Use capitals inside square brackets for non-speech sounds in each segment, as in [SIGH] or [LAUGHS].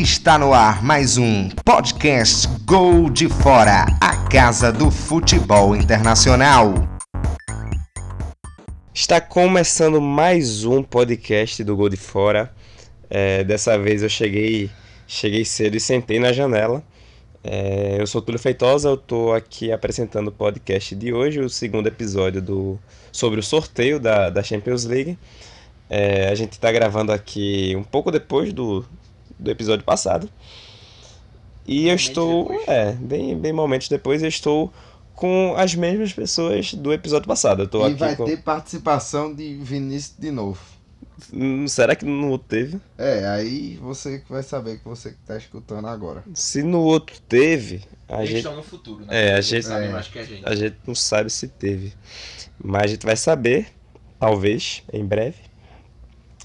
Está no ar mais um podcast Gol de Fora, a casa do futebol internacional. Está começando mais um podcast do Gol de Fora. É, dessa vez eu cheguei, cheguei cedo e sentei na janela. É, eu sou Túlio Feitosa, eu estou aqui apresentando o podcast de hoje, o segundo episódio do, sobre o sorteio da, da Champions League. É, a gente está gravando aqui um pouco depois do, do episódio passado. E eu estou. É, bem, bem momentos depois, eu estou com as mesmas pessoas do episódio passado. Eu tô e aqui vai com... ter participação de Vinícius de novo. Hum, Será que no outro teve? É, aí você que vai saber que você que tá escutando agora. Se no outro teve, a Eles gente, estão no futuro, né? É, a gente- é. mais que a gente. a gente não sabe se teve. Mas a gente vai saber, talvez, em breve.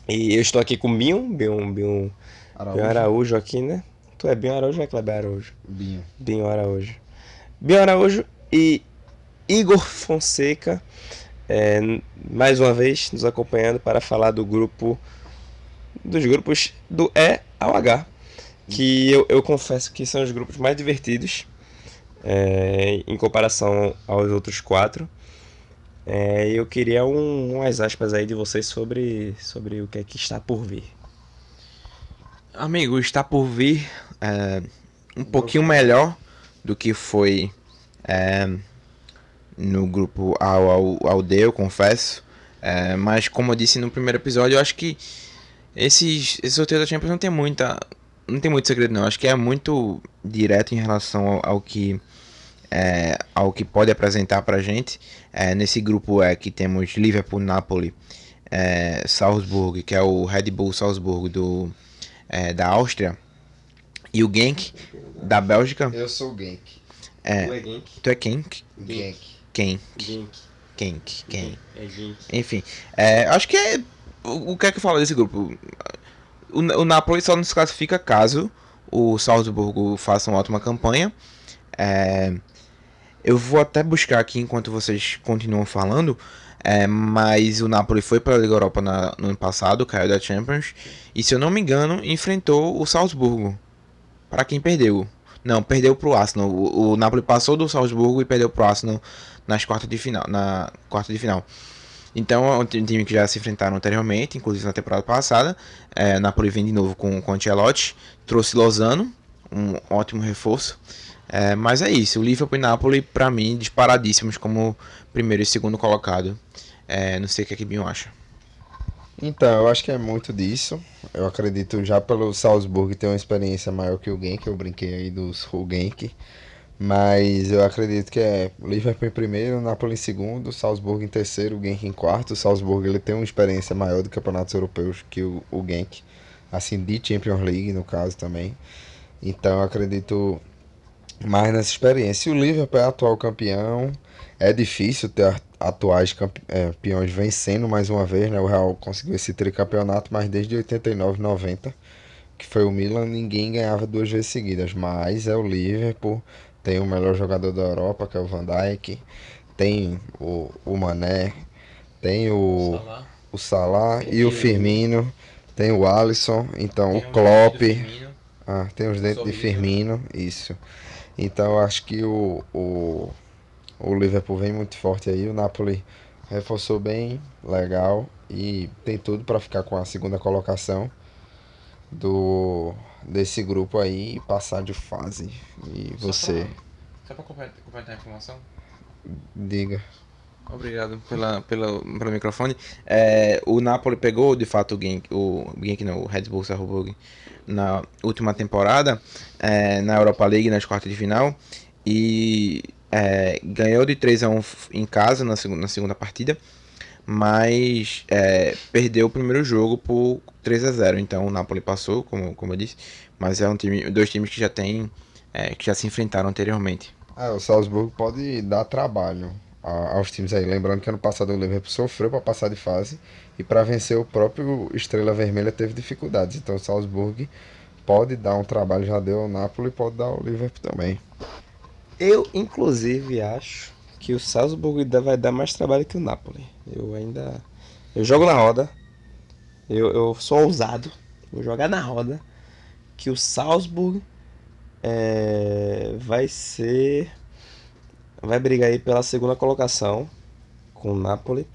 E eu estou aqui com o Binho, Binho, Binho, Araújo. Binho Araújo aqui, né? Tu é Binho Araújo ou é Kleber Araújo? Binho. Binho Araújo. Binho Araújo e Igor Fonseca, é, mais uma vez nos acompanhando para falar do grupo, dos grupos do E ao H, que eu, eu confesso que são os grupos mais divertidos é, em comparação aos outros quatro. É, eu queria um, umas aspas aí de vocês sobre, sobre o que é que está por vir. Amigo, está por vir é, um pouquinho melhor do que foi é, no grupo ao, ao, ao D, eu confesso. É, mas como eu disse no primeiro episódio, eu acho que esses, esse sorteio da Champions não tem muita. Não tem muito segredo não. Acho que é muito direto em relação ao, ao que. é, ao que pode apresentar pra gente. É, nesse grupo é que temos Liverpool, Napoli, é, Salzburg, que é o Red Bull Salzburg do, é, da Áustria, e o Genk da Bélgica. Eu sou o Genk. É, Genk. tu é Genk? Genk. Genk, Genk. Genk, Genk. É Genk. Enfim, é, acho que é. O, o que é que eu falo desse grupo? O, o Napoli só não se classifica caso o Salzburgo faça uma ótima campanha. É, eu vou até buscar aqui enquanto vocês continuam falando. É, mas o Napoli foi para a Liga Europa na- no ano passado, caiu da Champions. E se eu não me engano, enfrentou o Salzburgo. Para quem perdeu. Não, perdeu pro Arsenal. O, o Napoli passou do Salzburgo e perdeu pro Arsenal nas quartas de final, na quarta de final. Então é um ti- time que já se enfrentaram anteriormente, inclusive na temporada passada. É, Napoli vem de novo com com o Ancelotti, trouxe Lozano, um ótimo reforço. É, mas é isso, o Liverpool e Napoli, pra mim, disparadíssimos como primeiro e segundo colocado. É, não sei o que é que Binho acha. Então, eu acho que é muito disso. Eu acredito já pelo Salzburg ter uma experiência maior que o Genk. Eu brinquei aí dos Genk. Mas eu acredito que é Liverpool em primeiro, Napoli em segundo, Salzburg em terceiro, Genk em quarto. O Salzburg ele tem uma experiência maior de campeonatos europeus que o, o Genk. Assim, de Champions League, no caso também. Então eu acredito mais nessa experiência. E o Liverpool é atual campeão. É difícil ter atuais campe- é, campeões vencendo mais uma vez, né? O Real conseguiu esse tricampeonato, mas desde 89, 90, que foi o Milan, ninguém ganhava duas vezes seguidas. Mas é o Liverpool, tem o melhor jogador da Europa, que é o Van Dijk, tem o, o Mané, tem o, Salah. o Salah e o Firmino, tem o Alisson, então Tem o Klopp. Ah, tem os dentes de. Firmino, isso. Então eu acho que o, o, o Liverpool vem muito forte aí. O Napoli reforçou bem, legal. E tem tudo para ficar com a segunda colocação do desse grupo aí e passar de fase. E Só você, pra- Só pra completar completar a informação. diga. Obrigado pela, pela, pelo microfone. É, o Napoli pegou de fato o Genk, o Genk não, o Red Bull Salzburg na última temporada é, na Europa League nas quartas de final e é, ganhou de 3 a 1 f- em casa na segunda, na segunda partida, mas é, perdeu o primeiro jogo por 3 a 0. Então o Napoli passou, como, como eu disse, mas é um time, dois times que já tem é, que já se enfrentaram anteriormente. Ah, o Salzburgo pode dar trabalho aos times aí. Lembrando que ano passado o Liverpool sofreu para passar de fase e para vencer o próprio Estrela Vermelha teve dificuldades. Então o Salzburg pode dar um trabalho, já deu ao Napoli, pode dar ao Liverpool também. Eu, inclusive, acho que o Salzburg vai dar mais trabalho que o Napoli. Eu ainda. Eu jogo na roda. Eu, eu sou ousado. Vou jogar na roda. que o Salzburg é, vai ser. Vai brigar aí pela segunda colocação com o Napoli.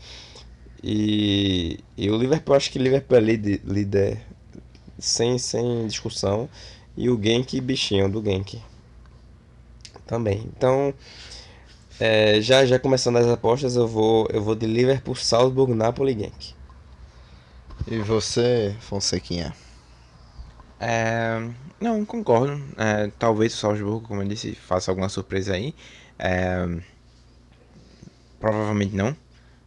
E, e o Liverpool, acho que o Liverpool é líder, líder sem, sem discussão. E o Genk, bichinho do Genk. Também. Então, é, já, já começando as apostas, eu vou, eu vou de Liverpool, Salzburg, Napoli Genk. E você, Fonsequinha? É, não, concordo. É, talvez o Salzburgo, como eu disse, faça alguma surpresa aí. É, provavelmente não.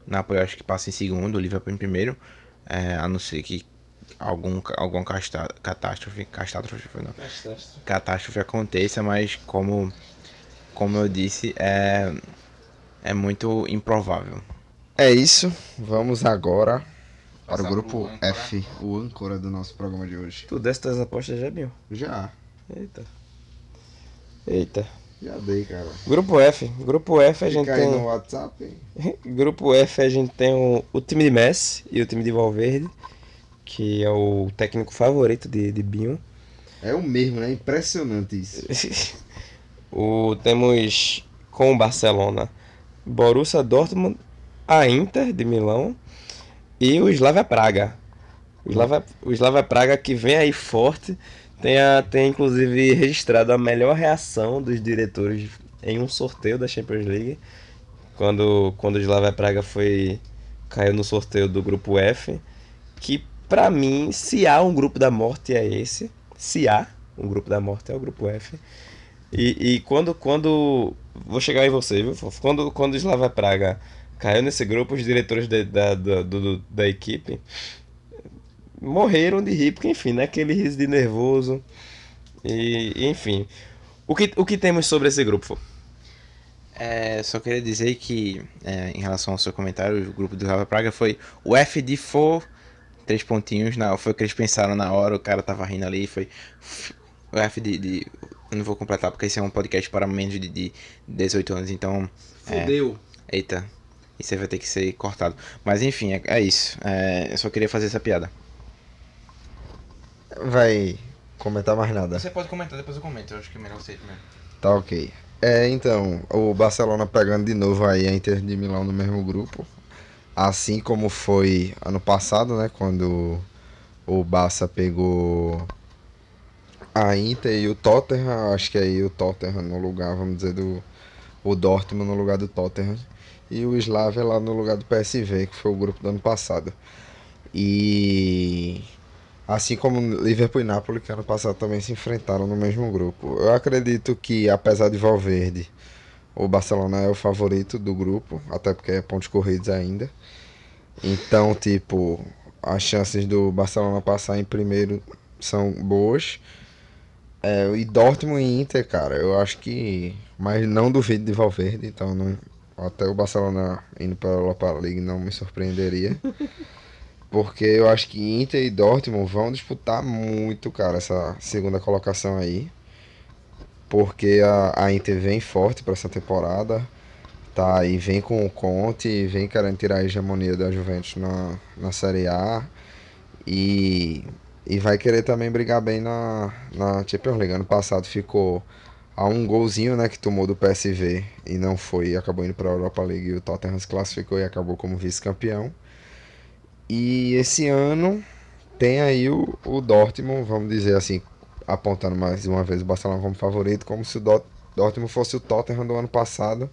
Napoli eu acho que passa em segundo, o Liverpool em primeiro. É, a não ser que algum, alguma casta- catástrofe, catástrofe, não, catástrofe aconteça, mas como, como eu disse, é, é muito improvável. É isso, vamos agora para o grupo. F, o âncora do nosso programa de hoje. Tu desse tuas apostas já, Binho? Já, Eita. Eita. já dei, cara. Grupo F. Grupo F a gente Fica aí tem. no WhatsApp. [LAUGHS] Grupo F a gente tem o, o time de Messi e o time de Valverde, que é o técnico favorito de, de Binho. É o mesmo, né? Impressionante isso. [LAUGHS] o, temos com o Barcelona Borussia Dortmund, a Inter de Milão e o Slavia Praga. O Slavia, o Slavia Praga que vem aí forte, tem, a, tem inclusive registrado a melhor reação dos diretores em um sorteio da Champions League. Quando, quando o Slavia Praga foi caiu no sorteio do grupo F, que pra mim, se há um grupo da morte é esse. Se há um grupo da morte é o grupo F. E, e quando, quando. Vou chegar em você, viu, Fofo? Quando, quando o Slava Praga caiu nesse grupo, os diretores da, da, da, do- da equipe morreram de rir, porque, enfim, né? Aquele riso de nervoso. E, enfim. O que, o que temos sobre esse grupo, Fofo? É, só queria dizer que, é, em relação ao seu comentário, o grupo do Rava Praga foi o F de for, três pontinhos, na, foi o que eles pensaram na hora, o cara tava rindo ali, foi o F de, de- Eu não vou completar porque esse é um podcast para menos de, de 18 anos, então. é, Fudeu. eita, isso aí vai ter que ser cortado. Mas enfim, é, é isso. É, eu só queria fazer essa piada. Vai comentar mais nada. Você pode comentar, depois eu comento. Eu acho que é melhor você mesmo. Tá ok. É, então, o Barcelona pegando de novo aí a Inter de Milão no mesmo grupo. Assim como foi ano passado, né? Quando o Barça pegou a Inter e o Tottenham. Acho que aí o Tottenham no lugar, vamos dizer, do. O Dortmund no lugar do Tottenham. E o Slavia lá no lugar do PSV, que foi o grupo do ano passado. E. Assim como Liverpool e Napoli, que ano passado também se enfrentaram no mesmo grupo. Eu acredito que, apesar de Valverde, o Barcelona é o favorito do grupo, até porque é pontos corridos ainda. Então, tipo, as chances do Barcelona passar em primeiro são boas. É, e Dortmund e Inter, cara, eu acho que. Mas não duvido de Valverde, então não, até o Barcelona indo para a Europa League não me surpreenderia. [LAUGHS] Porque eu acho que Inter e Dortmund vão disputar muito, cara, essa segunda colocação aí. Porque a, a Inter vem forte para essa temporada. Tá, e vem com o Conte, vem querendo tirar a hegemonia da Juventus na, na Série A. E, e vai querer também brigar bem na, na Champions League. Ano passado ficou a um golzinho, né, que tomou do PSV e não foi, acabou indo para a Europa League. E o Tottenham se classificou e acabou como vice-campeão. E esse ano tem aí o, o Dortmund, vamos dizer assim, apontando mais uma vez o Barcelona como favorito, como se o Dort- Dortmund fosse o Tottenham do ano passado,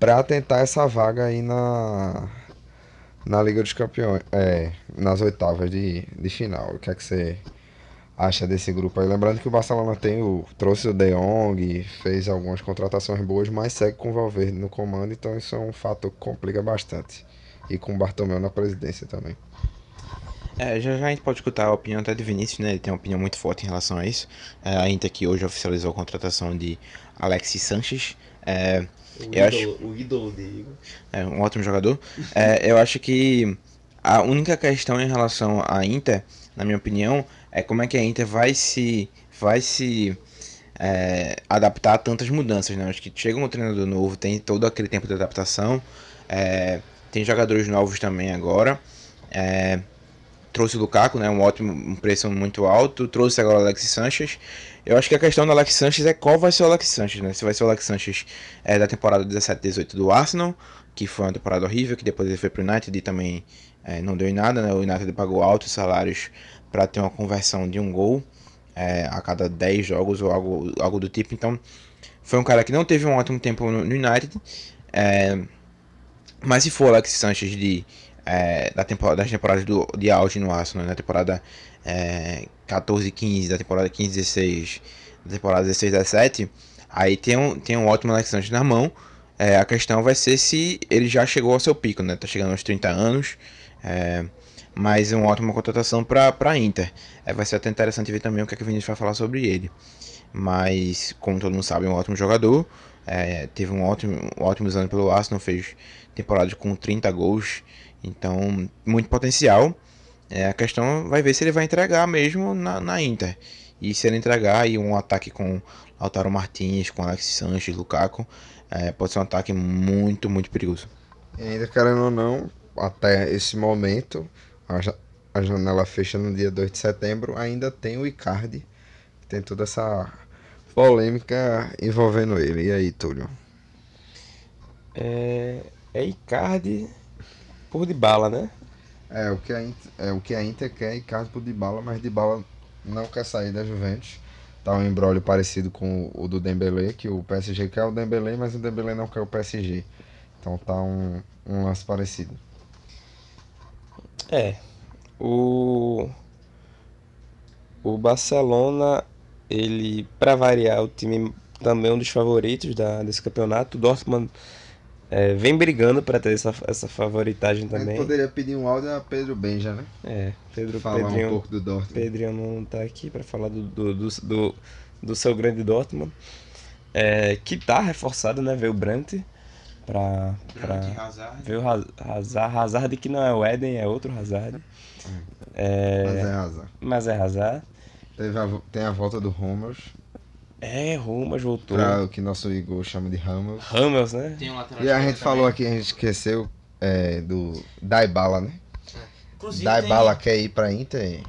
para tentar essa vaga aí na, na Liga dos Campeões, é, nas oitavas de, de final. O que é que você acha desse grupo aí? Lembrando que o Barcelona tem o, trouxe o De Jong, fez algumas contratações boas, mas segue com o Valverde no comando, então isso é um fator que complica bastante. E com o Bartomeu na presidência também. É, já já a gente pode escutar a opinião até do Vinícius, né? Ele tem uma opinião muito forte em relação a isso. É, a Inter que hoje oficializou a contratação de Alexis Sanches. É, Eu acho- o ídolo de Igor. é um ótimo jogador. É, eu acho que a única questão em relação à Inter, na minha opinião, é como é que a Inter vai se vai se é, adaptar a tantas mudanças. Né? Acho que chega um treinador novo, tem todo aquele tempo de adaptação, é, tem jogadores novos também agora. é, trouxe o Lukaku, né? Um ótimo um preço muito alto. Trouxe agora o Alex Sanchez. Eu acho que a questão do Alex Sanchez é qual vai ser o Alex Sanchez, né? Se vai ser o Alex Sanchez é, da temporada 17-18 do Arsenal, que foi uma temporada horrível, que depois ele foi pro United e também é, não deu em nada, né? O United pagou altos salários para ter uma conversão de um gol é, a cada 10 jogos ou algo, algo do tipo. Então, foi um cara que não teve um ótimo tempo no, no United. É, mas se for o Alex Sanchez de, é, da temporada, das temporadas do, de auge no Arsenal, na temporada é, 14 15, da temporada 15 16, da temporada 16 17, aí tem um, tem um ótimo Alex Sanchez na mão. É, a questão vai ser se ele já chegou ao seu pico, né? Tá chegando aos 30 anos. É, mas é uma ótima contratação para a Inter. É, vai ser até interessante ver também o que, é que o Vinícius vai falar sobre ele. Mas, como todo mundo sabe, é um ótimo jogador. É, teve um ótimo, ótimos anos pelo Arsenal, fez temporada com 30 gols. Então, muito potencial. É, a questão vai ver se ele vai entregar mesmo na, na Inter. E se ele entregar aí um ataque com Lautaro Martins, com Alex Sanches, Lukaku, é, pode ser um ataque muito, muito perigoso. E ainda querendo ou não, até esse momento, a janela fecha no dia 2 de setembro, ainda tem o Icardi, que tem toda essa polêmica envolvendo ele. E aí, Túlio? É, é Icardi por de bala, né? É, o que a Inter, é, o que a Inter quer é Icardi por Dybala, mas Dybala não quer sair da Juventus. Tá um embrólio parecido com o do Dembélé, que o PSG quer o Dembélé, mas o Dembélé não quer o PSG. Então tá um, um lance parecido. É. O o Barcelona, ele para variar, o time também é um dos favoritos da, desse campeonato. O Dortmund é, vem brigando para ter essa, essa favoritagem também. poderia pedir um áudio a Pedro Benja, né? É, Pedro Falar um Pedrinho, pouco do Dortmund. Pedrinho não tá aqui para falar do, do, do, do, do seu grande Dortmund. É, que tá reforçado, né? Veio o Brandt pra, pra ver o Haz- Hazard. Hazard que não é o Eden, é outro Hazard. É, Mas é azar. mas é Hazard. Teve a tem a volta do Hummels, É, Rumas voltou. pra o que nosso Igor chama de Hummels. Ramos, né? Tem um lateral E a gente falou aqui, a gente esqueceu é, do Dybala, né? Inclusive, Dybala quer ir pra Inter.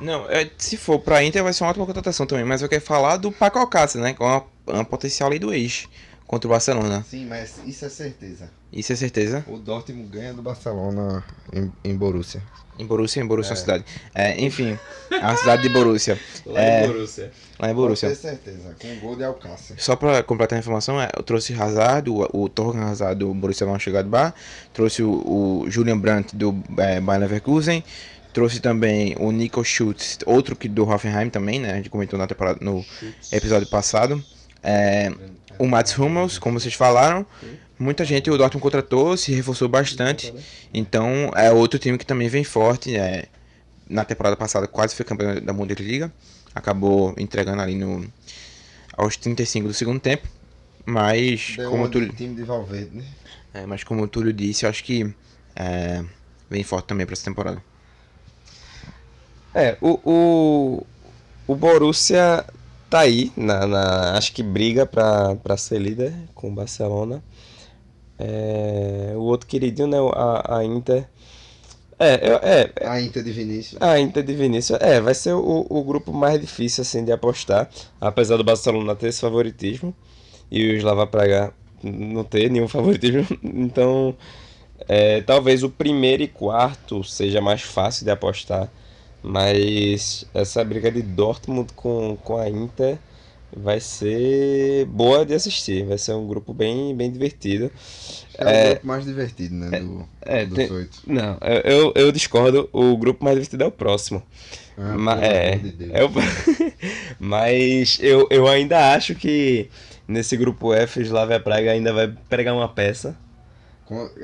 Não, é, se for pra Inter vai ser uma ótima contratação também, mas eu quero falar do Paco Alcácer, né? Com uma, uma potencial lei do ex contra o Barcelona. Sim, mas isso é certeza. Isso é certeza. O Dortmund ganha do Barcelona em, em Borussia. Em Borussia, em Borussia é uma cidade. É, enfim, a cidade de Borussia. Lá É. em Borussia. Lá em Borussia. Ter certeza, com o gol de Alcácer. Só pra completar a informação, é, eu trouxe Hazard, o, o Torgan Hazard do Borussia Mönchengladbach, trouxe o, o Julian Brandt do é, Bayer Leverkusen, trouxe também o Nico Schultz, outro que do Hoffenheim também, né, a gente comentou na temporada, no episódio passado, é, o Mats Hummels, como vocês falaram, muita gente o Dortmund contratou, se reforçou bastante, então é outro time que também vem forte, é, na temporada passada quase foi campeão da Bundesliga, acabou entregando ali no aos 35 do segundo tempo. Mas, Deu como o Túlio, time de Valverde, né? é, mas como o Túlio disse, eu acho que é, vem forte também para essa temporada. É, o, o, o Borussia tá aí, na, na- acho que briga pra ser líder com o Barcelona. É, o outro queridinho, né, a, a Inter. É, eu- é, A Inter de Vinícius. a Inter de Vinícius, é, vai ser o, o grupo mais difícil, assim, de apostar, apesar do Barcelona ter esse favoritismo e o Slava Praga não ter nenhum favoritismo, [LAUGHS] então é, talvez o primeiro e quarto seja mais fácil de apostar, mas essa briga de Dortmund com, com a Inter vai ser boa de assistir, vai ser um grupo bem, bem divertido. É, o É, grupo mais divertido, né? Do, é, dos oito. Não, eu, eu, discordo, o grupo mais divertido é o próximo. Ah, Ma- pelo é, de é o- [LAUGHS] mas eu, eu ainda acho que nesse grupo F Slavia Praga ainda vai pregar uma peça.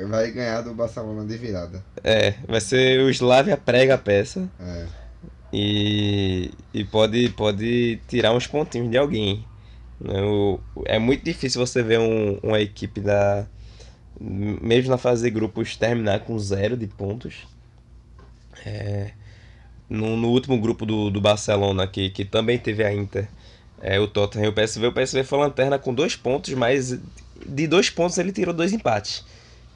Vai ganhar do Barcelona de virada. É, vai ser o Slavia prega a peça É. e, e pode, pode tirar uns pontinhos de alguém. né? O- é muito difícil você ver um- uma equipe da. Mesmo na fase de grupos terminar com zero de pontos. É, no, no último grupo do, do Barcelona, que, que também teve a Inter, é, o Tottenham e o PSV, o PSV foi lanterna com dois pontos, mas de dois pontos ele tirou dois empates.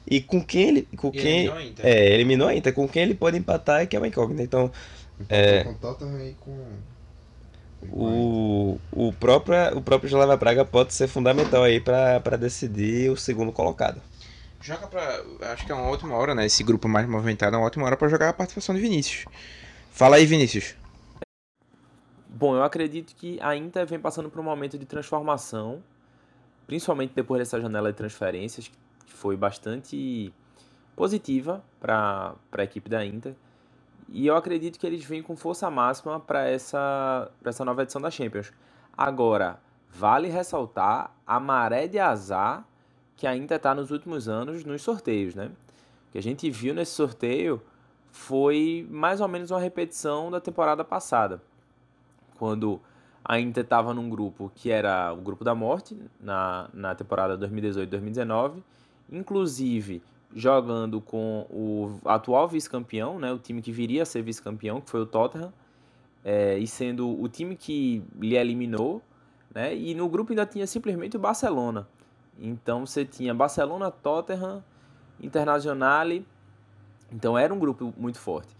E com quem ele. Com E quem, eliminou a Inter. É, eliminou a Inter. Com quem ele pode empatar é que é uma incógnita. Então, É. Com o Tottenham e com... o, o, próprio, o próprio Slavia Praga pode ser fundamental aí pra pra decidir o segundo colocado. Joga pra. Acho que é uma ótima hora, né? Esse grupo mais movimentado é uma ótima hora pra jogar a participação de Vinícius. Fala aí, Vinícius. Bom, eu acredito que a Inter vem passando por um momento de transformação, principalmente depois dessa janela de transferências, que foi bastante positiva para a equipe da Inter. E eu acredito que eles vêm com força máxima para essa, essa nova edição da Champions. Agora, vale ressaltar a maré de azar que a Inter está nos últimos anos nos sorteios, né? O que a gente viu nesse sorteio foi mais ou menos uma repetição da temporada passada quando a Inter estava num grupo que era o grupo da morte na, na temporada 2018-2019, inclusive jogando com o atual vice-campeão, né, o time que viria a ser vice-campeão, que foi o Tottenham, é, e sendo o time que lhe eliminou, né, e no grupo ainda tinha simplesmente o Barcelona. Então você tinha Barcelona, Tottenham, Internazionale, então era um grupo muito forte.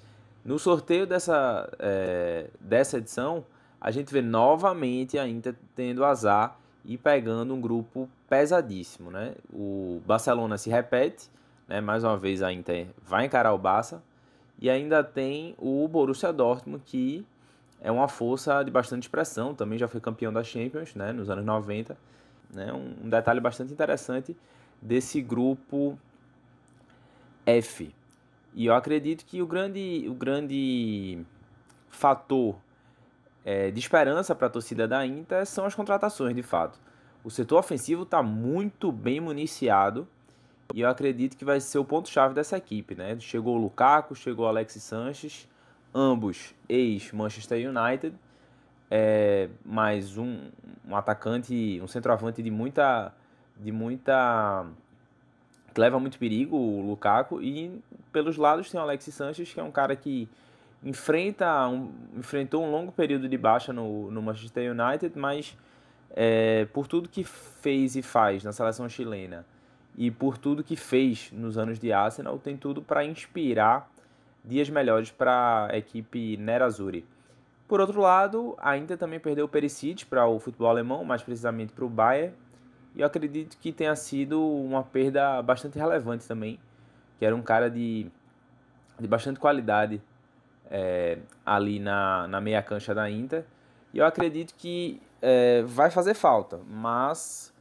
No sorteio dessa, é, dessa edição, a gente vê novamente a Inter tendo azar e pegando um grupo pesadíssimo, né? O Barcelona se repete, né? Mais uma vez a Inter vai encarar o Barça e ainda tem o Borussia Dortmund que é uma força de bastante expressão, também já foi campeão da Champions, né? Nos anos 90, né? Um, detalhe bastante interessante desse grupo F. E eu acredito que o grande, o grande fator é, de esperança para a torcida da Inter são as contratações, de fato. O setor ofensivo está muito bem municiado e eu acredito que vai ser o ponto-chave dessa equipe. Né? Chegou o Lukaku, chegou o Alexis Sanches, ambos ex-Manchester United, é, mais um, um atacante, um centroavante de muita, de muita que leva muito perigo, o Lukaku, e pelos lados tem o Alexis Sanches, que é um cara que enfrenta um, enfrentou um longo período de baixa no, no Manchester United, mas é, por tudo que fez e faz na seleção chilena e por tudo que fez nos anos de Arsenal, tem tudo para inspirar dias melhores para a equipe Nerazzurri. Por outro lado, a Inter também perdeu o Perisic para o futebol alemão, mais precisamente para o Bayern, e eu acredito que tenha sido uma perda bastante relevante também, que era um cara de, de bastante qualidade é, ali na, na meia cancha da Inter. E eu acredito que é, vai fazer falta, mas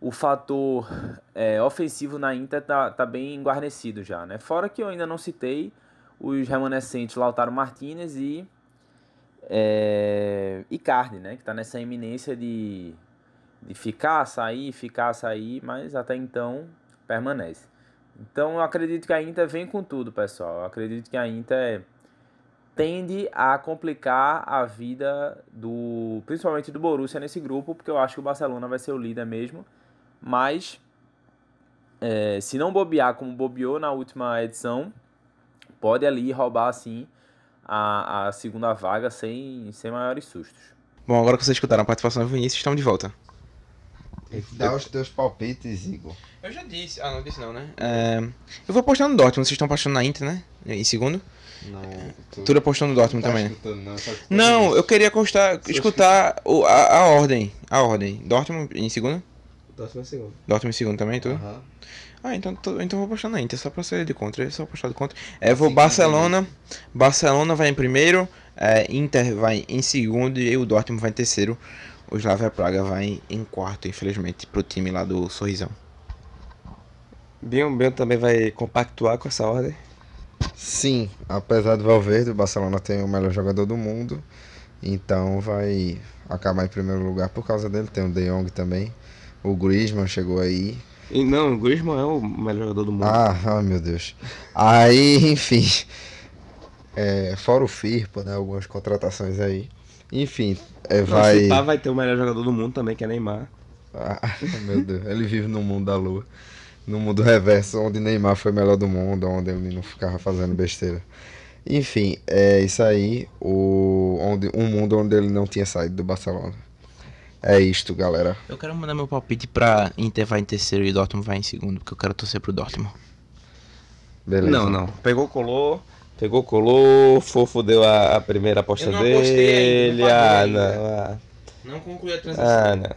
o fator é, ofensivo na Inter tá, tá bem guarnecido já, né? Fora que eu ainda não citei os remanescentes Lautaro Martinez e é, Icardi, né? Que tá nessa iminência de, de ficar, sair, ficar, sair, mas até então permanece. Então eu acredito que a Inter vem com tudo, pessoal. Eu acredito que a Inter tende a complicar a vida do, principalmente do Borussia nesse grupo, porque eu acho que o Barcelona vai ser o líder mesmo. Mas é, se não bobear como bobeou na última edição, pode ali roubar assim a, a segunda vaga sem, sem maiores sustos. Bom, agora que vocês escutaram a participação do Vinícius, estamos de volta. Dá os teus palpites, Igor. Eu já disse. Ah, não disse não, né? É, eu vou apostar no Dortmund. Vocês estão apostando na Inter, né? Em segundo. Não, tu, Tudo apostando no Dortmund tá também, né? escutando, não, Não, eu queria constar, escutar o- a, a ordem. A ordem. Dortmund em segundo? Próximo segundo. Dortmund em segundo também, tudo? Aham. Ah, então, tô- então vou apostar na Inter, só pra ser de contra. Só apostar de contra. É, vou Barcelona. Barcelona vai em primeiro, é, Inter vai em segundo e o Dortmund vai em terceiro. O Slavia Praga vai em quarto, infelizmente, pro time lá do Sorrisão. Bion, Bion também vai compactuar com essa ordem. Sim, apesar do Valverde, o Barcelona tem o melhor jogador do mundo, então vai acabar em primeiro lugar por causa dele. Tem o De Jong também, o Griezmann chegou aí. E não, o Griezmann é o melhor jogador do mundo. Ah, ai meu Deus. Aí, enfim, é, fora o Firpo, né, algumas contratações aí. Enfim, é, Não, vai... se pá, vai ter o melhor jogador do mundo também, que é Neymar. Ah, meu Deus, ele vive no mundo da lua. No mundo reverso, onde Neymar foi o melhor do mundo, onde ele não ficava fazendo besteira. Enfim, é isso aí. O, onde, um mundo onde ele não tinha saído do Barcelona. É isto, galera. Eu quero mandar meu palpite pra Inter vai em terceiro e Dortmund vai em segundo, porque eu quero torcer pro Dortmund. Beleza. Não, não. Pegou, colou. Pegou, colou. Fofo deu a, a primeira aposta Eu não apostei ainda, dele. não ah, paguei não. ainda. Ah, Não conclui a ah, não.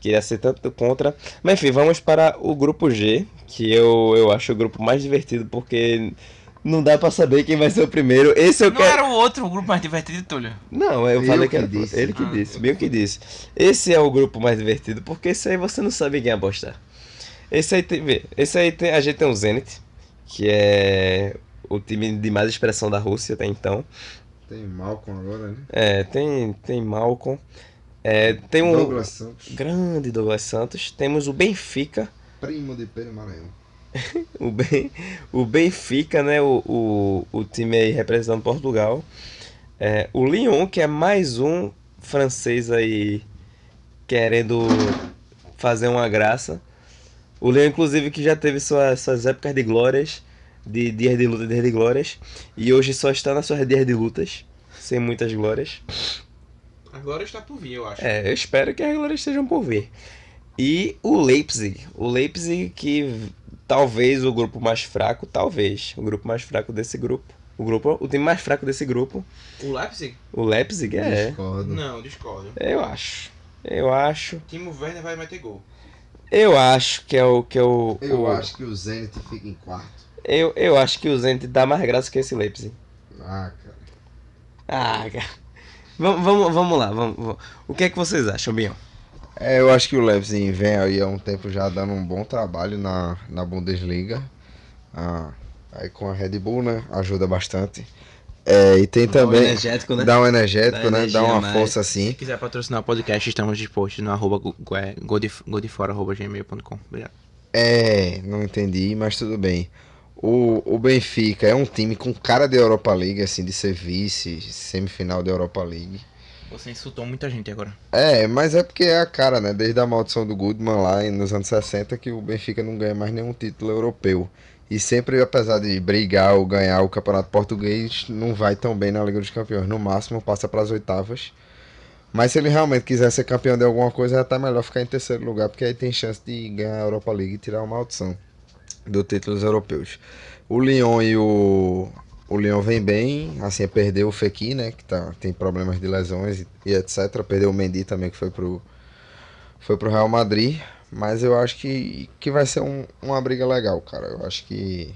Queria ser tanto contra. Mas enfim, vamos para o grupo G, que eu, eu acho o grupo mais divertido porque não dá pra saber quem vai ser o primeiro. Esse eu Não quero. era o outro grupo mais divertido, Túlio. Não, eu Eu falei que, que era disse. ele que Ah. disse, bem o que disse. Esse é o grupo mais divertido, porque esse aí você não sabe quem apostar. Esse aí tem, vê, esse aí tem, a gente tem o Zenit, que é o time de mais expressão da Rússia até então. Tem Malcolm agora, né? É, tem, tem Malcolm, é, tem um Douglas Santos, grande Douglas Santos, temos o Benfica, primo de Pedro Maranhão. [LAUGHS] o, ben, o Benfica, né, o, o, o time aí representando Portugal. É, o Lyon, que é mais um francês aí querendo fazer uma graça. O Lyon, inclusive, que já teve suas, suas épocas de glórias, de dias de luta, dias de glórias, e hoje só está nas suas dias de lutas, sem muitas glórias. Agora está por vir, eu acho. É, eu espero que as glórias estejam por vir. E o Leipzig. O Leipzig que talvez o grupo mais fraco, talvez. O grupo mais fraco desse grupo. O grupo, o time mais fraco desse grupo. O Leipzig? O Leipzig é. Discordo. Não, discordo. Eu acho. Eu acho. Timo Werner vai meter gol. Eu acho que é o que é o. Eu o- acho que o Zenit fica em quarto. Eu, eu acho que o Zenit dá mais graça que esse Leipzig. Ah, cara. Ah, cara. Vamos, vamos, vamos lá. Vamos, vamos. O que é que vocês acham, Bion? É, eu acho que o Leipzig vem aí há um tempo já dando um bom trabalho na, na Bundesliga. Ah, aí com a Red Bull, né? Ajuda bastante. É, e tem também. energético, Dá um energético, Dá né? Dá uma mais. força Se assim. quiser patrocinar o podcast, estamos dispostos no arroba go- go- é, godef- godefora, arroba gmail.com. Obrigado. É, não entendi, mas tudo bem. O, o Benfica é um time com cara de Europa League, assim, de ser vice, semifinal da Europa League. Você insultou muita gente agora. É, mas é porque é a cara, né? Desde a maldição do Goodman lá nos anos 60 que o Benfica não ganha mais nenhum título europeu. E sempre, apesar de brigar ou ganhar o Campeonato Português, não vai tão bem na Liga dos Campeões. No máximo, passa para as oitavas. Mas se ele realmente quiser ser campeão de alguma coisa, é até melhor ficar em terceiro lugar, porque aí tem chance de ganhar a Europa League e tirar uma maldição do títulos europeus. O Lyon e o o Lyon vem bem, assim, perdeu o Fekir, né, que tá, tem problemas de lesões e, etc. Perdeu o Mendy também, que foi pro foi pro Real Madrid, mas eu acho que, que vai ser um- uma briga legal, cara. Eu acho que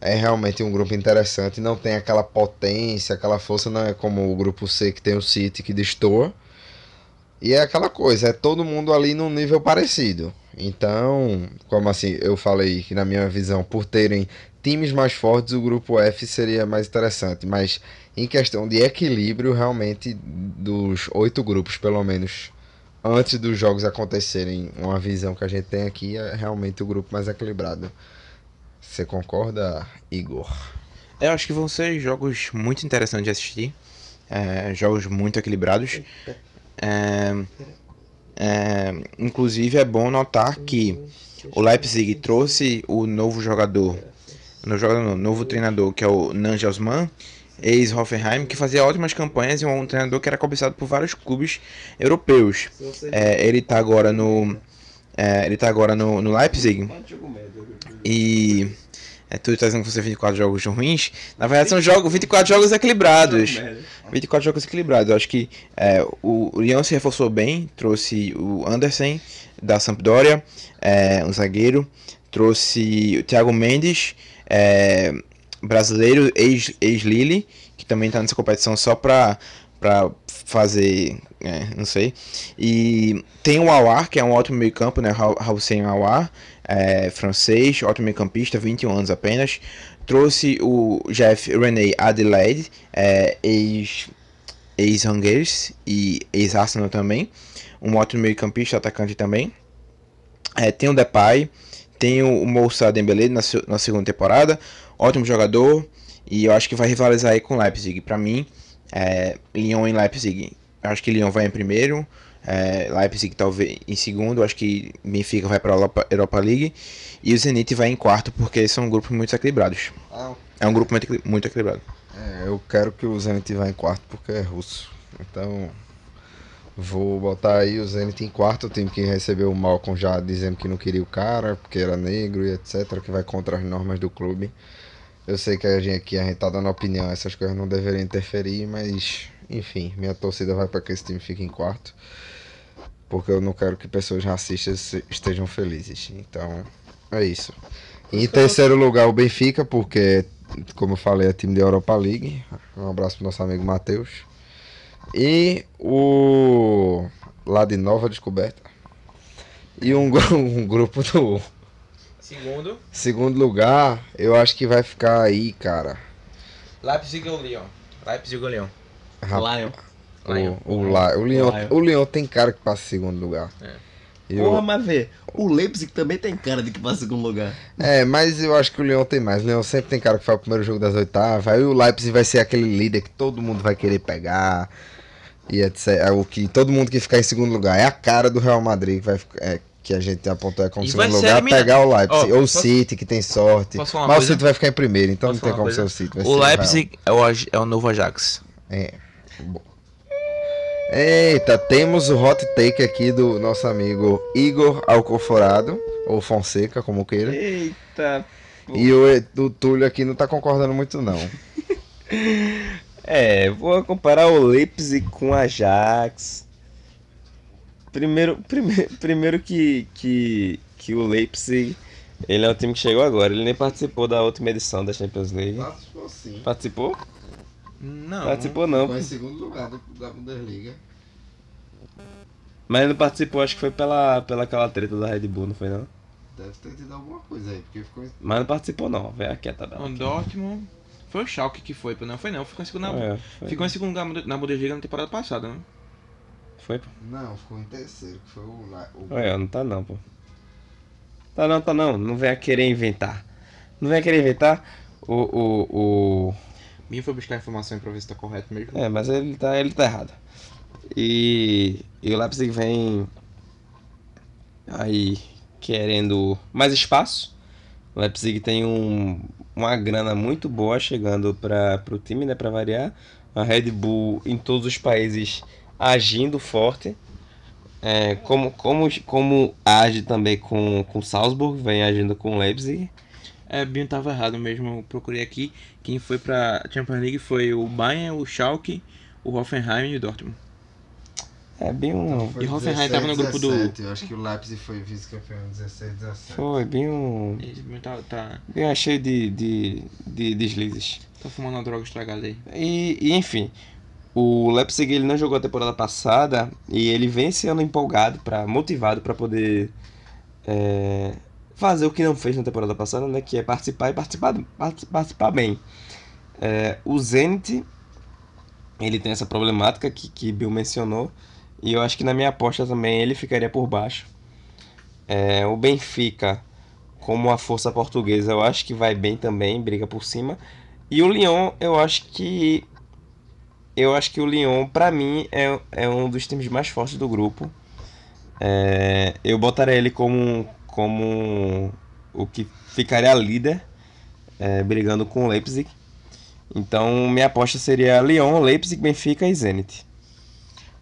é realmente um grupo interessante, não tem aquela potência, aquela força, não é como o grupo C que tem o City que destoa. E é aquela coisa, é todo mundo ali num nível parecido. Então, como assim, eu falei que na minha visão, por terem times mais fortes, o grupo F seria mais interessante. Mas em questão de equilíbrio, realmente, dos oito grupos, pelo menos, antes dos jogos acontecerem, uma visão que a gente tem aqui é realmente o grupo mais equilibrado. Você concorda, Igor? Eu acho que vão ser jogos muito interessantes de assistir. É, jogos muito equilibrados. É, é, inclusive é bom notar que o Leipzig trouxe o novo jogador, no jogador não, novo treinador, que é o Nagelsmann, ex-Hoffenheim, que fazia ótimas campanhas e um treinador que era cobiçado por vários clubes europeus. É, ele tá agora no é, ele tá agora no, no Leipzig e é, tu tá dizendo que você 24 jogos ruins. Na verdade, são jogos, 24 jogos equilibrados. 24 jogos equilibrados. Eu acho que é, o, o Lyon se reforçou bem. Trouxe o Andersen da Sampdoria, é, um zagueiro. Trouxe o Thiago Mendes, é, brasileiro, ex- ex-Lille, que também tá nessa competição só pra, pra fazer. é, não sei. E tem o Awar, que é um ótimo meio-campo, né? Hussein Awar, é, francês, ótimo meio-campista, 21 anos apenas. Trouxe o Jeff René Adelaide, é, ex- ex-Hungers e ex-Arsenal também. Um ótimo meio-campista, atacante também. É, tem o Depay, tem o, Moussa Dembélé na, na segunda temporada, ótimo jogador e eu acho que vai rivalizar aí com Leipzig. Para mim, é, Lyon e Leipzig, eu acho que Lyon vai em primeiro, é, Leipzig talvez em segundo, acho que Benfica vai para a Europa, Europa League e o Zenit vai em quarto porque são grupos muito equilibrados. É um grupo muito, muito equilibrado. É, eu quero que o Zenit vá em quarto porque é russo. Então, Vou botar aí o Zenit em quarto, o time que recebeu o Malcolm já dizendo que não queria o cara, porque era negro e etc, que vai contra as normas do clube. Eu sei que a gente aqui a gente tá dando opinião, essas coisas não deveriam interferir, mas enfim, minha torcida vai para que esse time fique em quarto. Porque eu não quero que pessoas racistas estejam felizes. Então, é isso. Em terceiro lugar, o Benfica, porque, como eu falei, é time da Europa League. Um abraço pro nosso amigo Matheus. E o. Lá de Nova Descoberta. E um, [LAUGHS] um grupo do Segundo, segundo lugar, eu acho que vai ficar aí, cara. Leipzig ou Lyon? Leipzig ou Lyon? Rap- Lion. Lion. O, o, La- o, Leon, Lion. o Leon tem cara que passa em segundo lugar. E o- Porra, mas vê, o Leipzig também tem cara de que passa em segundo lugar. É, mas eu acho que o Leão tem mais. O Leão sempre tem cara que faz o primeiro jogo das oitavas. Aí o Leipzig vai ser aquele líder que todo mundo vai querer pegar. E etc. É o que todo mundo que ficar em segundo lugar. É a cara do Real Madrid que, vai, ficar- é, que a gente apontou é como E segundo ser lugar. eliminado. Pegar o Leipzig. Ó, Ou o posso- City, que tem sorte. Mas o coisa? City vai ficar em primeiro, então Posso não tem como ser coisa? o City. vai O ser. Leipzig é o, é o novo Ajax. É. Bom. Eita, temos o hot take aqui do nosso amigo Igor Alcoforado, ou Fonseca, como queira. Eita. E o, o Túlio aqui não tá concordando muito, não. [LAUGHS] É, vou comparar o Leipzig com o Ajax. Primeiro, primeiro, [LAUGHS] primeiro que, que, que o Leipzig, ele é um time que chegou agora. Ele nem participou da última edição da Champions League. Participou sim. Participou? Não. Participou não. Ficou em segundo lugar da Bundesliga. Mas não participou, acho que foi pela, pela aquela treta da Red Bull, não foi não? Deve ter tido alguma coisa aí, porque ficou em... Mas não participou não, vem aqui a tabela. O Dortmund. Foi o Schalke que foi, não foi não. Ficou em segundo, na, É, foi, ficou em segundo lugar na Bundesliga na temporada passada, né? foi, pô. Não, ficou em terceiro, que foi o... O... Olha, não tá não, pô. Tá não, tá não. Não venha querer inventar. Não venha querer inventar o, o, o... Binho foi buscar informação pra ver se tá correto mesmo. É, mas ele tá, ele tá errado. E, e o Leipzig vem aí querendo mais espaço. O Leipzig tem um, uma grana muito boa chegando para o time, né, para variar. A Red Bull em todos os países agindo forte. É, como, como, como age também com com Salzburg, vem agindo com Leipzig. É, Binho tava errado mesmo, eu procurei aqui. Quem foi pra Champions League foi o Bayern, o Schalke, o Hoffenheim e o Dortmund. É bem um. E Hoffenheim tava no grupo do- Eu acho que o Leipzig foi vice-campeão 16, 17. Foi bem um. Binho tá, tá, Bem cheio de, de, de deslizes. tá fumando uma droga estragada aí. E, e, enfim, o Leipzig ele não jogou a temporada passada e ele vem esse ano empolgado, pra, motivado para poder é, fazer o que não fez na temporada passada, né? Que é participar e participar, parti- participar bem. É, o Zenit, ele tem essa problemática que, que Bill mencionou e eu acho que na minha aposta também ele ficaria por baixo. É, o Benfica, como a força portuguesa, eu acho que vai bem também, briga por cima. E o Lyon, eu acho que. Eu acho que o Lyon, pra mim, é, é um dos times mais fortes do grupo. É, eu botaria ele como, como o que ficaria líder, é, brigando com o Leipzig. Então, minha aposta seria Lyon, Leipzig, Benfica e Zenit.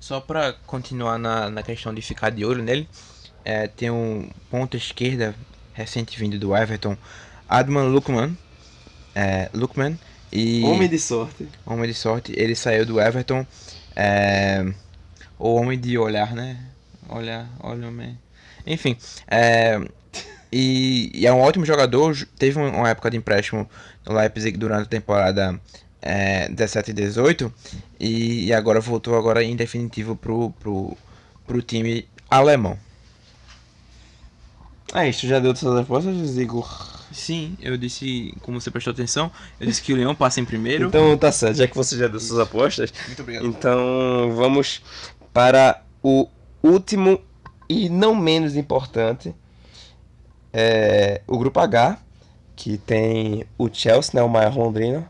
Só pra continuar na, na questão de ficar de olho nele, é, tem um ponta esquerda recente vindo do Everton, Adman Lukman. É, Lukman e Homem de sorte. homem de sorte, ele saiu do Everton. É, o homem de olhar, né? Olhar, olha, homem. Enfim, é, e, e é um ótimo jogador. Teve um- uma época de empréstimo no Leipzig durante a temporada é, 17 e 18 e, e agora voltou agora em definitivo pro, pro, pro time alemão. É isso, já deu todas as apostas, Igor? Sim, eu disse, como você prestou atenção, eu disse que o Leão passa em primeiro. Então tá certo, já que você já deu suas apostas, Muito obrigado. Então vamos para o último e não menos importante, é o grupo H, que tem o Chelsea, né, o maior londrino,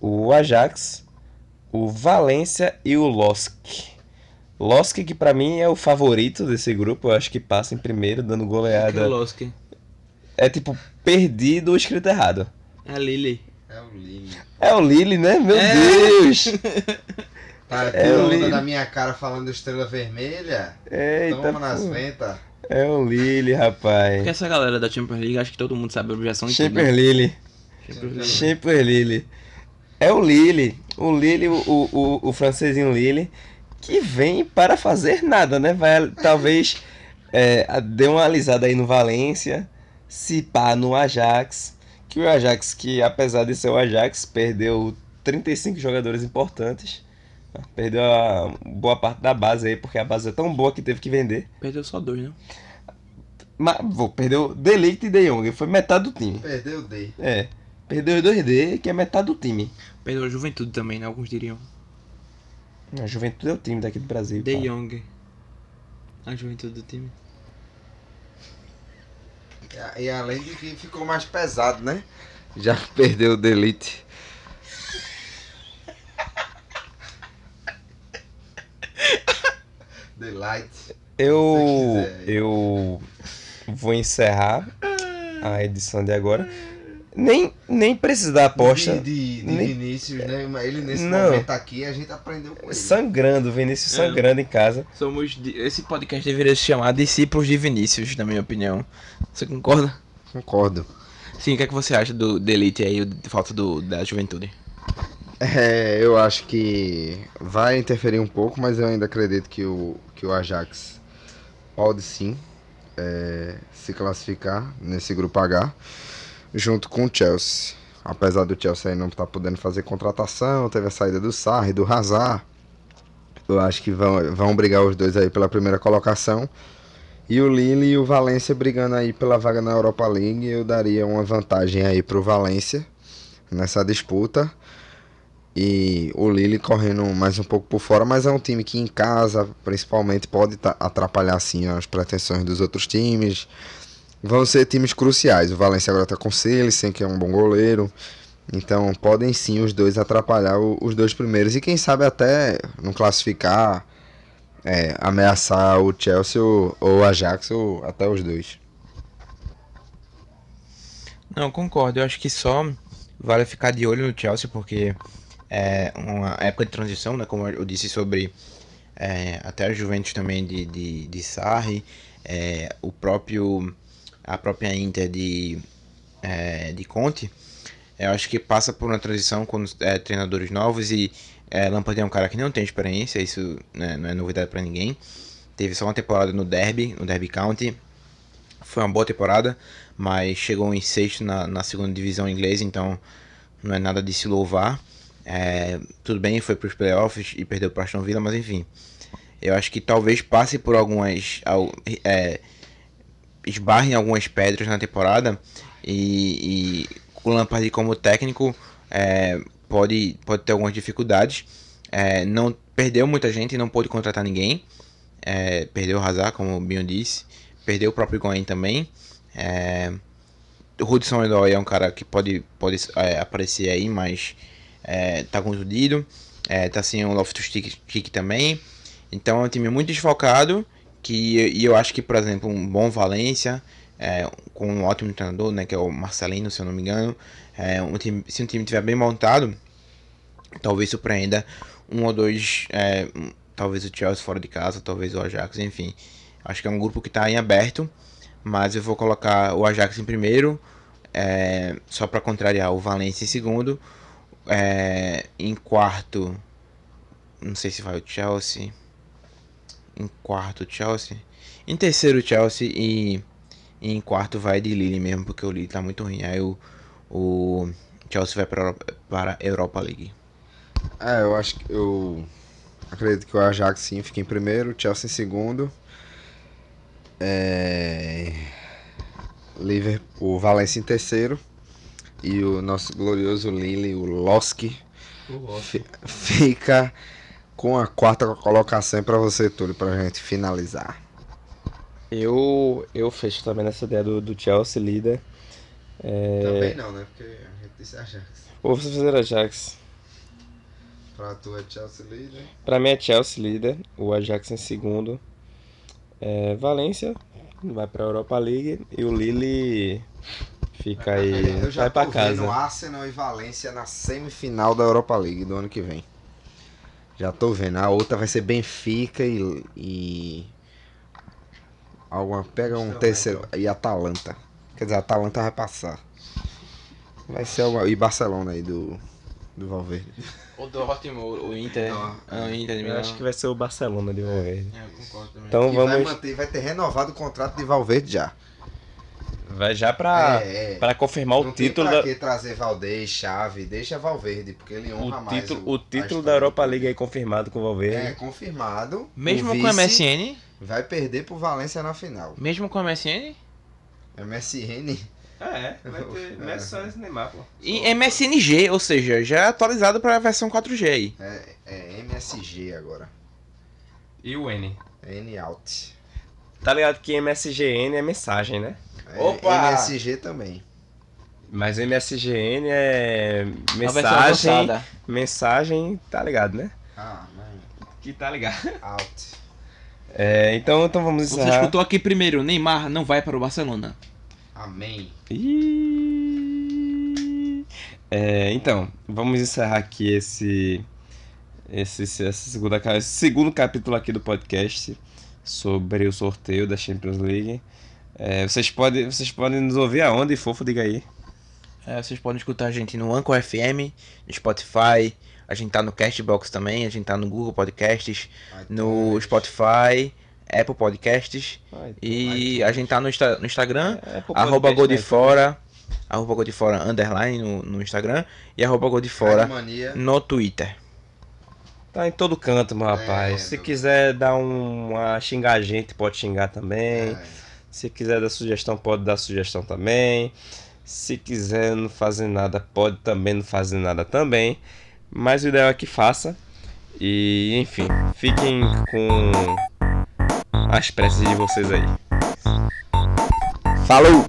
o Ajax, o Valência e o Losk. Losk que pra mim é o favorito desse grupo, eu acho que passa em primeiro, dando goleada. Kroloski. É tipo perdido ou escrito errado. É a Lily. É o Lille. É o Lille, né? Meu É. Deus! [LAUGHS] Tá É o tirando Lille. da minha cara falando estrela vermelha? Eita, Toma nas ventas. É o Lille, Porque rapaz. essa galera da Champions League, acho que todo mundo sabe a objeção Shaper né? Lille. Champions League. Lille. É o Lille. O Lille, o, o, o francesinho Lille, que vem para fazer nada, né? Vai talvez é, dê uma alisada aí no Valência, se pá no Ajax. Que o Ajax, que apesar de ser o Ajax, perdeu 35 jogadores importantes. Perdeu a boa parte da base aí, porque a base é tão boa que teve que vender. Perdeu só dois, né? Mas, vou, perdeu Delict e De Jong, foi metade do time. Perdeu o D. É, perdeu os 2D, que é metade do time. Perdeu a juventude também, né? Alguns diriam. A Juventude é o time daqui do Brasil. De pá. Jong. A juventude do time. E- E além de que ficou mais pesado, né? Já [LAUGHS] perdeu o Delete. Delight. Eu, eu vou encerrar a edição de agora. Nem, nem precisa da aposta. De, de, de Nem- Vinícius, né? Ele nesse Não. momento aqui, a gente aprendeu com ele. Sangrando, Vinícius É. sangrando em casa. Somos. Esse podcast deveria se chamar Discípulos de Vinícius, na minha opinião. Você concorda? Concordo. Sim, o que é que você acha do da Elite aí, de falta do, da juventude? É, eu acho que vai interferir um pouco, mas eu ainda acredito que o, que o Ajax pode sim é, se classificar nesse grupo H junto com o Chelsea. Apesar do Chelsea não estar podendo fazer contratação, teve a saída do Sarri, do Hazard. Eu acho que vão, vão brigar os dois aí pela primeira colocação. E o Lille e o Valência brigando aí pela vaga na Europa League, eu daria uma vantagem aí pro Valência nessa disputa. E o Lille correndo mais um pouco por fora, mas é um time que em casa, principalmente, pode atrapalhar sim as pretensões dos outros times. Vão ser times cruciais. O Valencia agora tá com Silicen, que é um bom goleiro. Então podem sim os dois atrapalhar o- os dois primeiros. E quem sabe até não classificar, é, ameaçar o Chelsea ou ou o Ajax ou até os dois. Não, concordo. Eu acho que só vale ficar de olho no Chelsea, porque é uma época de transição, né? Como eu disse sobre é, até a Juventus também de, de, de Sarri, é, o próprio a própria Inter de, é, de Conte. Eu acho que passa por uma transição com é, treinadores novos e é, Lampard é um cara que não tem experiência, isso né, não é novidade para ninguém. Teve só uma temporada no Derby, no Derby County. Foi uma boa temporada, mas chegou em sexto na, na segunda divisão inglesa, então não é nada de se louvar. É, tudo bem, foi para os playoffs e perdeu para Aston Villa, mas enfim. Eu acho que talvez passe por algumas. al- É, esbarre em algumas pedras na temporada e, e o Lampard como técnico é, pode, pode ter algumas dificuldades. É, não perdeu muita gente, não pôde contratar ninguém. É, perdeu o Hazard, como o Bion disse. Perdeu o próprio Goen também. É, o Hudson Odoi é um cara que pode, pode é, aparecer aí, mas é, tá contundido. É, tá sem o Loftus-Cheek também. Então é um time muito desfocado. Que, e eu acho que, por exemplo, um bom Valência, é, com um ótimo treinador, né, que é o Marcelino, se eu não me engano. É, um time, se um time tiver bem montado, talvez surpreenda um ou dois, é, talvez o Chelsea fora de casa, talvez o Ajax, enfim. Acho que é um grupo que está em aberto, mas eu vou colocar o Ajax em primeiro, é, só para contrariar o Valência em segundo. É, em quarto, não sei se vai o Chelsea. Em quarto, Chelsea. Em terceiro, Chelsea. E, e em quarto vai de Lille mesmo, porque o Lille tá muito ruim. Aí o, o Chelsea vai para a Europa League. É, eu acho que eu acredito que o Ajax sim fica em primeiro, Chelsea em segundo. É... Liverpool, o Valencia em terceiro. E o nosso glorioso Lille, o Loski, fi- fica com a quarta colocação para você, Túlio, pra gente finalizar. Eu, eu fecho também nessa ideia do, do Chelsea líder. É, Também não, né? Porque a gente disse Ajax. Vou fazer Ajax. Pra tu é Chelsea líder. Pra mim é Chelsea líder, o Ajax em segundo. É, Valência vai pra Europa League e o Lille fica aí, Eu já vai pra tô vendo casa. Arsenal e Valência na semifinal da Europa League do ano que vem. Já tô vendo. A outra vai ser Benfica e. e... Alguma. Pega um terceiro. E Atalanta. Quer dizer, a Atalanta vai passar. Vai ser alguma. E Barcelona aí do. Do Valverde. O Dortmund, o o Inter. Ah, o Inter de Eu acho que vai ser o Barcelona de Valverde. É, eu concordo também. Então E vai, vamos. manter, vai ter renovado o contrato de Valverde já. Vai já pra, É, é. pra confirmar o Não tem título pra da. que trazer Valdez, Chave, deixa Valverde, porque ele honra O mais. título, o, o a título da Europa League aí confirmado com o É, Valverde. confirmado. Mesmo o com o MSN? Vai perder pro Valência na final. Mesmo com o MSN? MSN. É, vai [LAUGHS] ter- é só esse Neymar, pô. E MSNG, ou seja, já é atualizado para a versão 4G aí. É, é MSG agora. E o N. N out. Tá ligado que MSGN é mensagem, né? É, Opa! MSG também. Mas MSGN é mensagem. Mensagem, tá ligado, né? Ah, mãe. Que tá ligado. Out. É, então, então vamos Você encerrar. escutou aqui primeiro, Neymar não vai para o Barcelona. Amém. Ih. É, então, vamos encerrar aqui esse, esse, esse, segunda, esse segundo capítulo aqui do podcast sobre o sorteio da Champions League. É, vocês, podem, vocês podem nos ouvir aonde, fofo? Diga aí. É, vocês podem escutar a gente no Anchor FM, no Spotify, a gente tá no Castbox também, a gente tá no Google Podcasts, no Spotify, Apple Podcasts e a gente tá no, Insta- no Instagram, É, arroba de né? Arroba Gol de Fora underline no, no Instagram e arroba Gol de Fora Mania. no Twitter. Tá em todo canto, meu rapaz. É, Se do- quiser dar um, uma xingar a gente, pode xingar também. É. Se quiser dar sugestão, pode dar sugestão também. Se quiser não fazer nada, pode também não fazer nada também. Mas o ideal é que faça. E enfim, fiquem com as preces de vocês aí. Falou!